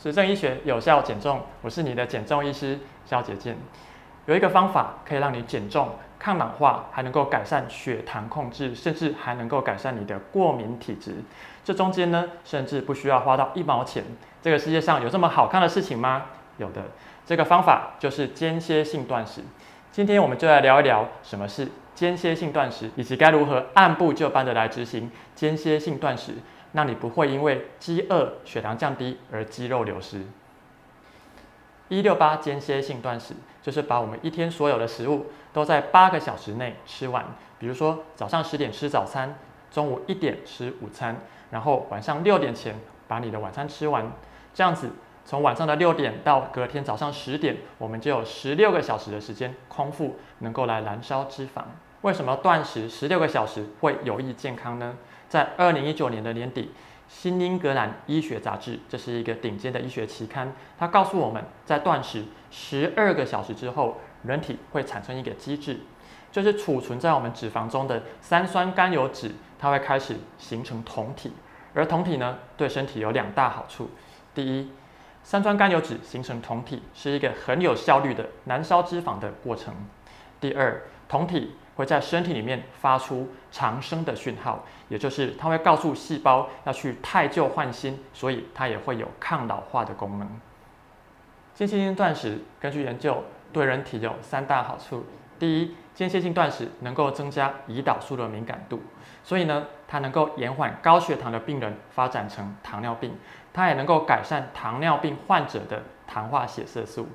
实证医学有效减重，我是你的减重医师肖杰健。有一个方法可以让你减重、抗氧化，还能够改善血糖控制，甚至还能够改善你的过敏体质。这中间呢，甚至不需要花到一毛钱。这个世界上有这么好看的事情吗？有的。这个方法就是间歇性断食。今天我们就来聊一聊什么是间歇性断食，以及该如何按部就班的来执行间歇性断食。让你不会因为饥饿、血糖降低而肌肉流失。一六八间歇性断食就是把我们一天所有的食物都在八个小时内吃完。比如说早上十点吃早餐，中午一点吃午餐，然后晚上六点前把你的晚餐吃完。这样子，从晚上的六点到隔天早上十点，我们就有十六个小时的时间空腹，能够来燃烧脂肪。为什么断食十六个小时会有益健康呢？在二零一九年的年底，《新英格兰医学杂志》这是一个顶尖的医学期刊，它告诉我们在断食十二个小时之后，人体会产生一个机制，就是储存在我们脂肪中的三酸甘油脂，它会开始形成酮体，而酮体呢，对身体有两大好处。第一，三酸甘油脂形成酮体是一个很有效率的燃烧脂肪的过程。第二，酮体。会在身体里面发出长生的讯号，也就是它会告诉细胞要去太旧换新，所以它也会有抗老化的功能。间歇性断食根据研究对人体有三大好处：第一，间歇性断食能够增加胰岛素的敏感度，所以呢，它能够延缓高血糖的病人发展成糖尿病，它也能够改善糖尿病患者的糖化血色素。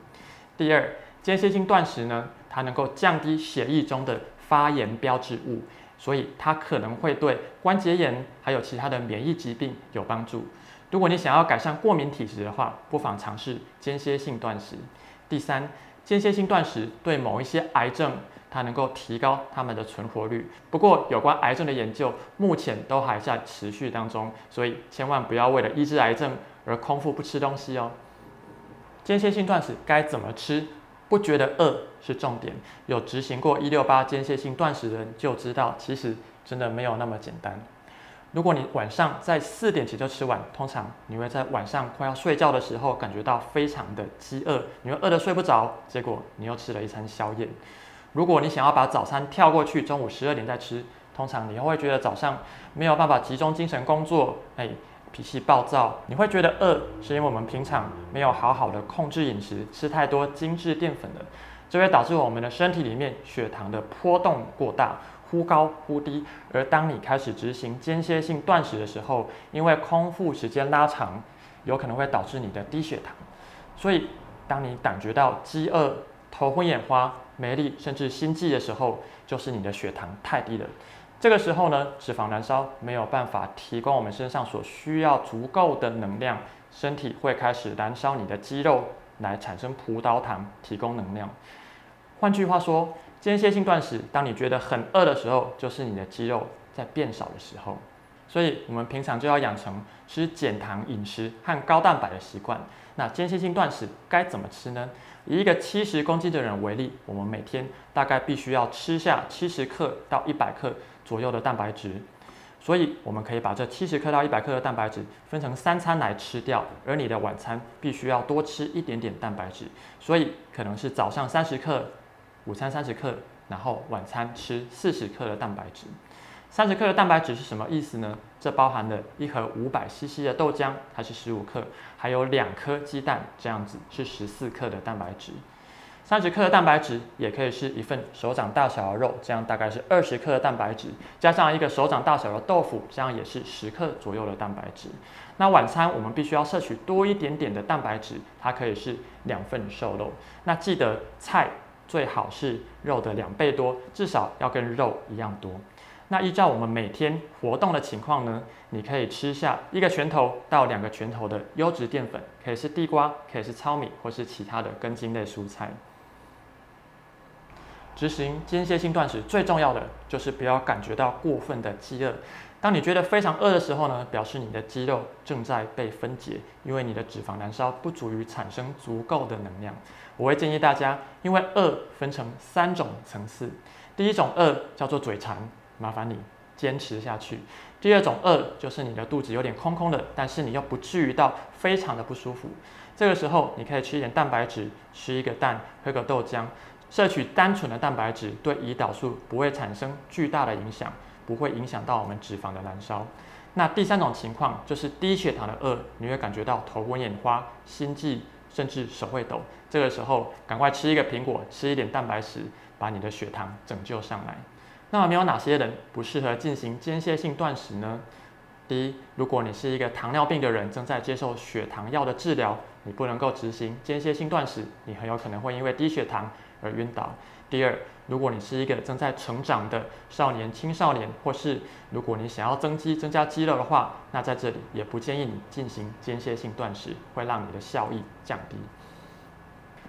第二，间歇性断食呢，它能够降低血液中的发炎标志物，所以它可能会对关节炎还有其他的免疫疾病有帮助。如果你想要改善过敏体质的话，不妨尝试间歇性断食。第三，间歇性断食对某一些癌症，它能够提高它们的存活率。不过，有关癌症的研究目前都还在持续当中，所以千万不要为了医治癌症而空腹不吃东西哦。间歇性断食该怎么吃？不觉得饿是重点。有执行过一六八间歇性断食的人就知道，其实真的没有那么简单。如果你晚上在四点前就吃完，通常你会在晚上快要睡觉的时候感觉到非常的饥饿，你会饿得睡不着，结果你又吃了一餐宵夜。如果你想要把早餐跳过去，中午十二点再吃，通常你会觉得早上没有办法集中精神工作，哎。脾气暴躁，你会觉得饿，是因为我们平常没有好好的控制饮食，吃太多精致淀粉了，这会导致我们的身体里面血糖的波动过大，忽高忽低。而当你开始执行间歇性断食的时候，因为空腹时间拉长，有可能会导致你的低血糖。所以，当你感觉到饥饿、头昏眼花、没力，甚至心悸的时候，就是你的血糖太低了。这个时候呢，脂肪燃烧没有办法提供我们身上所需要足够的能量，身体会开始燃烧你的肌肉来产生葡萄糖，提供能量。换句话说，间歇性断食，当你觉得很饿的时候，就是你的肌肉在变少的时候。所以，我们平常就要养成吃减糖饮食和高蛋白的习惯。那间歇性断食该怎么吃呢？以一个七十公斤的人为例，我们每天大概必须要吃下七十克到一百克。左右的蛋白质，所以我们可以把这七十克到一百克的蛋白质分成三餐来吃掉，而你的晚餐必须要多吃一点点蛋白质，所以可能是早上三十克，午餐三十克，然后晚餐吃四十克的蛋白质。三十克的蛋白质是什么意思呢？这包含了一盒五百 CC 的豆浆，它是十五克，还有两颗鸡蛋，这样子是十四克的蛋白质。三十克的蛋白质也可以是一份手掌大小的肉，这样大概是二十克的蛋白质，加上一个手掌大小的豆腐，这样也是十克左右的蛋白质。那晚餐我们必须要摄取多一点点的蛋白质，它可以是两份瘦肉。那记得菜最好是肉的两倍多，至少要跟肉一样多。那依照我们每天活动的情况呢，你可以吃下一个拳头到两个拳头的优质淀粉，可以是地瓜，可以是糙米，或是其他的根茎类蔬菜。执行间歇性断食最重要的就是不要感觉到过分的饥饿。当你觉得非常饿的时候呢，表示你的肌肉正在被分解，因为你的脂肪燃烧不足以产生足够的能量。我会建议大家，因为饿分成三种层次。第一种饿叫做嘴馋，麻烦你坚持下去。第二种饿就是你的肚子有点空空的，但是你又不至于到非常的不舒服。这个时候你可以吃一点蛋白质，吃一个蛋，喝个豆浆，摄取单纯的蛋白质，对胰岛素不会产生巨大的影响，不会影响到我们脂肪的燃烧。那第三种情况就是低血糖的饿，你会感觉到头昏眼花、心悸，甚至手会抖。这个时候赶快吃一个苹果，吃一点蛋白质，把你的血糖拯救上来。那么，没有哪些人不适合进行间歇性断食呢？第一，如果你是一个糖尿病的人，正在接受血糖药的治疗，你不能够执行间歇性断食，你很有可能会因为低血糖而晕倒。第二，如果你是一个正在成长的少年、青少年，或是如果你想要增肌、增加肌肉的话，那在这里也不建议你进行间歇性断食，会让你的效益降低。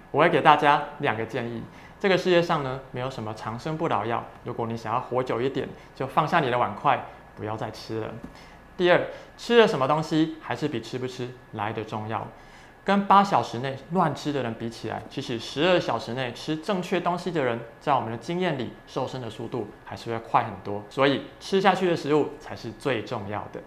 我会给大家两个建议。这个世界上呢，没有什么长生不老药。如果你想要活久一点，就放下你的碗筷，不要再吃了。第二，吃了什么东西还是比吃不吃来的重要。跟八小时内乱吃的人比起来，其实十二小时内吃正确东西的人，在我们的经验里，瘦身的速度还是会快很多。所以吃下去的食物才是最重要的。